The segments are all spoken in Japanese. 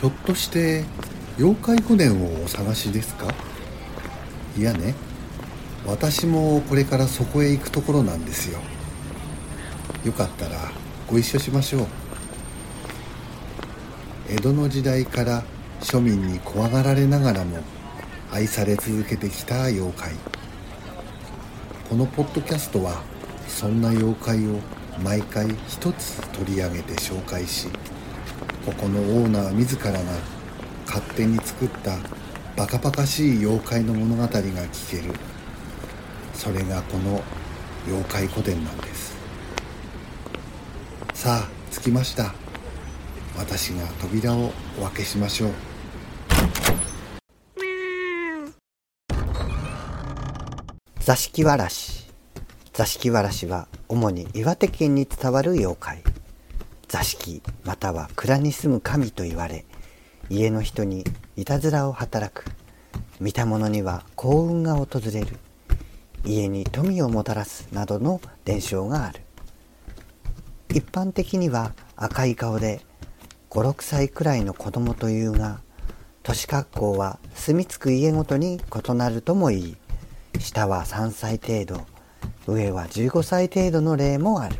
ひょっとして妖怪御殿をお探しですか？いやね私もこれからそこへ行くところなんですよ。よかったらご一緒しましょう。江戸の時代から庶民に怖がられながらも愛され続けてきた妖怪。このポッドキャストはそんな妖怪を毎回一つ取り上げて紹介しここのオーナー自らが勝手に作ったバカバカしい妖怪の物語が聞ける。それがこの妖怪古典なんです。さあ着きました。私が扉をお開けしましょう。座敷わらし。座敷わらしは主に岩手県に伝わる妖怪。座敷または蔵に住む神と言われ家の人にいたずらを働く。見た者には幸運が訪れる。家に富をもたらすなどの伝承がある。一般的には赤い顔で56歳くらいの子供というが年格好は住み着く家ごとに異なるともいい下は3歳程度上は15歳程度の例もある。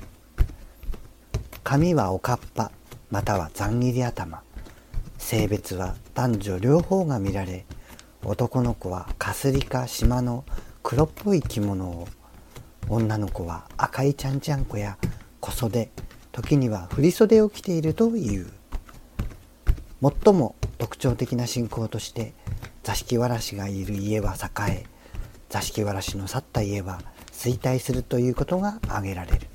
髪はおかっぱまたはざん切り頭。性別は男女両方が見られ男の子はかすりか島の黒っぽい着物を女の子は赤いちゃんちゃんこや小袖。時には振袖を着ているという。最も特徴的な信仰として座敷わらしがいる家は栄え座敷わらしの去った家は衰退するということが挙げられる。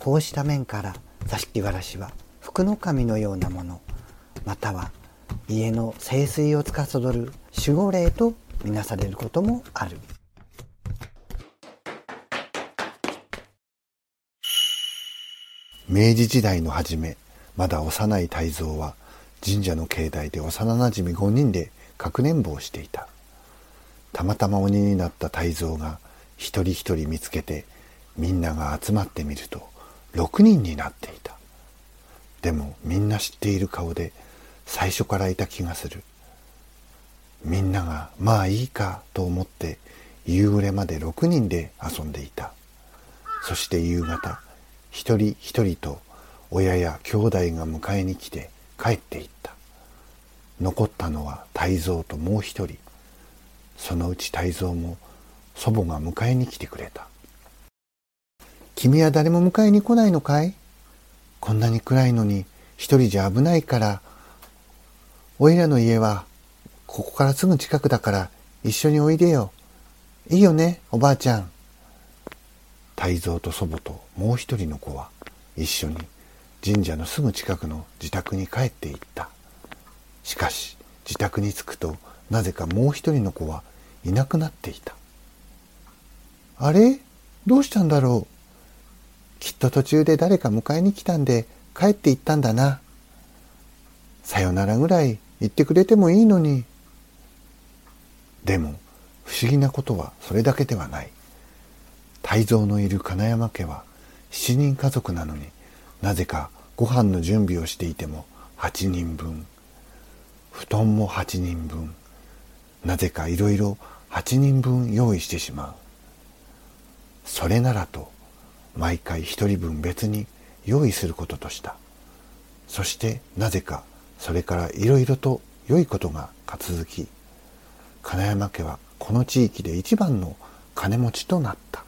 こうした面から座敷わらしは福の神のようなものまたは家の清水を司る守護霊とみなされることもある。明治時代の初めまだ幼い泰造は神社の境内で幼なじみ5人でかくれんぼをしていた。たまたま鬼になった泰造が一人一人見つけてみんなが集まってみると6人になっていた。でもみんな知っている顔で最初からいた気がする。みんながまあいいかと思って夕暮れまで6人で遊んでいた。そして夕方一人一人と親や兄弟が迎えに来て帰っていった。残ったのは泰造ともう一人。そのうち泰造も祖母が迎えに来てくれた。君は誰も迎えに来ないのかい？こんなに暗いのに一人じゃ危ないから、おいらの家はここからすぐ近くだから一緒においでよ。いいよね、おばあちゃん。泰造と祖母ともう一人の子は一緒に神社のすぐ近くの自宅に帰っていった。しかし自宅に着くとなぜかもう一人の子はいなくなっていた。あれ？どうしたんだろう？きっと途中で誰か迎えに来たんで帰って行ったんだな。さよならぐらい言ってくれてもいいのに。でも不思議なことはそれだけではない。泰造のいる金山家は7人家族なのになぜかご飯の準備をしていても8人分布団も8人分なぜかいろいろ8人分用意してしまうそれならと毎回一人分別に用意することとした。そしてなぜかそれからいろいろと良いことが続き金山家はこの地域で一番の金持ちとなった。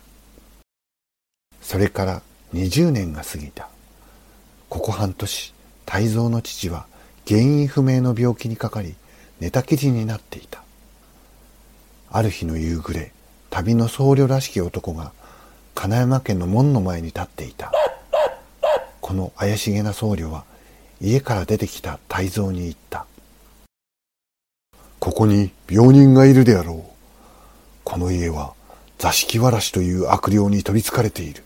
それから20年が過ぎた。ここ半年泰造の父は原因不明の病気にかかり寝たきりになっていた。ある日の夕暮れ旅の僧侶らしき男が金山家の門の前に立っていた。この怪しげな僧侶は家から出てきた泰造に言った。ここに病人がいるであろう。この家は座敷わらしという悪霊に取りつかれている。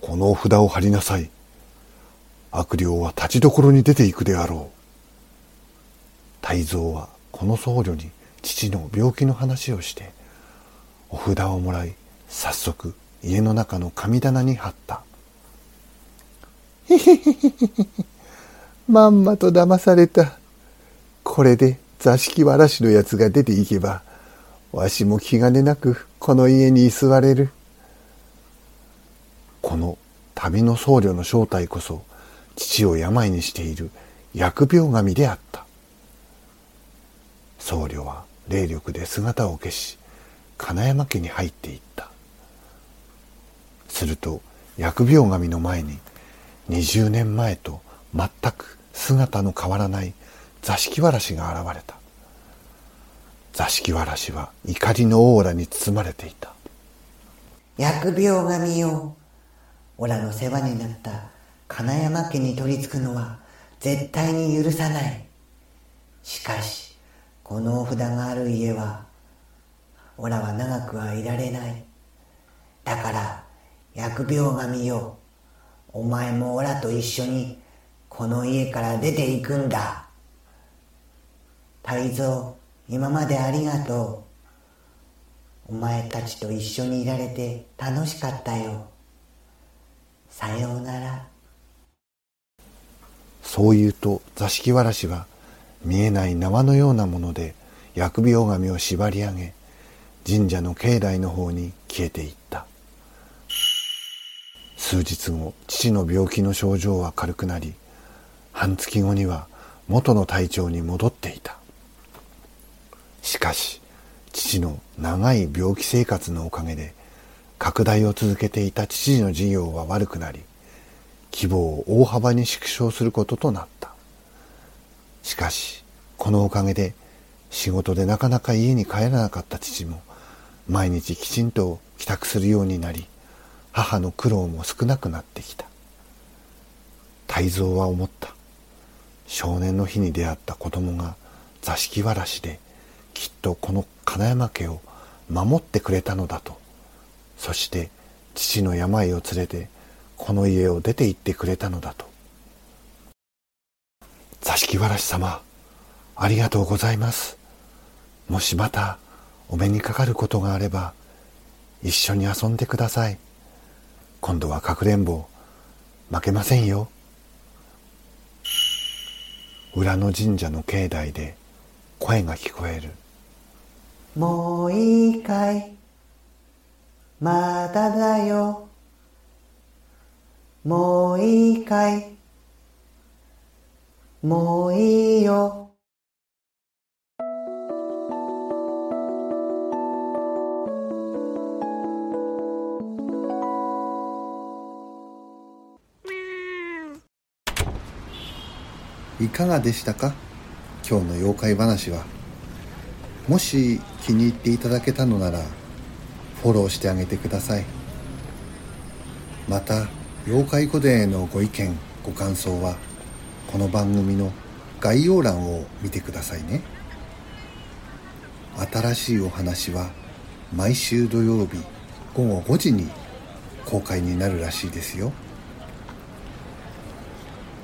この札を貼りなさい。悪霊は立ちどころに出ていくであろう。泰造はこの僧侶に父の病気の話をしてお札をもらい早速家の中の神棚に貼った。へへへへへまんまと騙された。これで座敷わらしのやつが出ていけば、わしも気兼ねなくこの家に居座れる。この旅の僧侶の正体こそ、父を病にしている疫病神であった。僧侶は霊力で姿を消し、金山家に入っていった。すると、疫病神の前に、20年前と全く姿の変わらない座敷わらしが現れた。座敷わらしは怒りのオーラに包まれていた。疫病神よ。オラの世話になった金山家に取り付くのは絶対に許さない。しかし、このお札がある家は、オラは長くはいられない。だから、疫病神よ。お前もオラと一緒にこの家から出ていくんだ。泰造、今までありがとう。お前たちと一緒にいられて楽しかったよ。さようなら。そう言うと座敷わらしは見えない縄のようなもので疫病神を縛り上げ神社の境内の方に消えていった数日後父の病気の症状は軽くなり半月後には元の体調に戻っていた。しかし父の長い病気生活のおかげで拡大を続けていた父の事業は悪くなり規模を大幅に縮小することとなった。しかしこのおかげで仕事でなかなか家に帰らなかった父も毎日きちんと帰宅するようになり母の苦労も少なくなってきた。泰造は思った。少年の日に出会った子供が座敷わらしできっとこの金山家を守ってくれたのだと。そして父の病を連れてこの家を出て行ってくれたのだと。座敷わらし様ありがとうございます。もしまたお目にかかることがあれば一緒に遊んでください。今度はかくれんぼ負けませんよ裏の神社の境内で声が聞こえるもういいかい？まだだよ。もういいかい？もういいよ。いかがでしたか？今日の妖怪話は。もし気に入っていただけたのならフォローしてあげてください。また妖怪古伝へのご意見ご感想はこの番組の概要欄を見てくださいね。新しいお話は毎週土曜日午後5時に公開になるらしいですよ。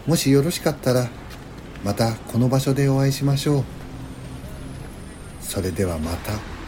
もしよろしかったらまたこの場所でお会いしましょうそれではまた。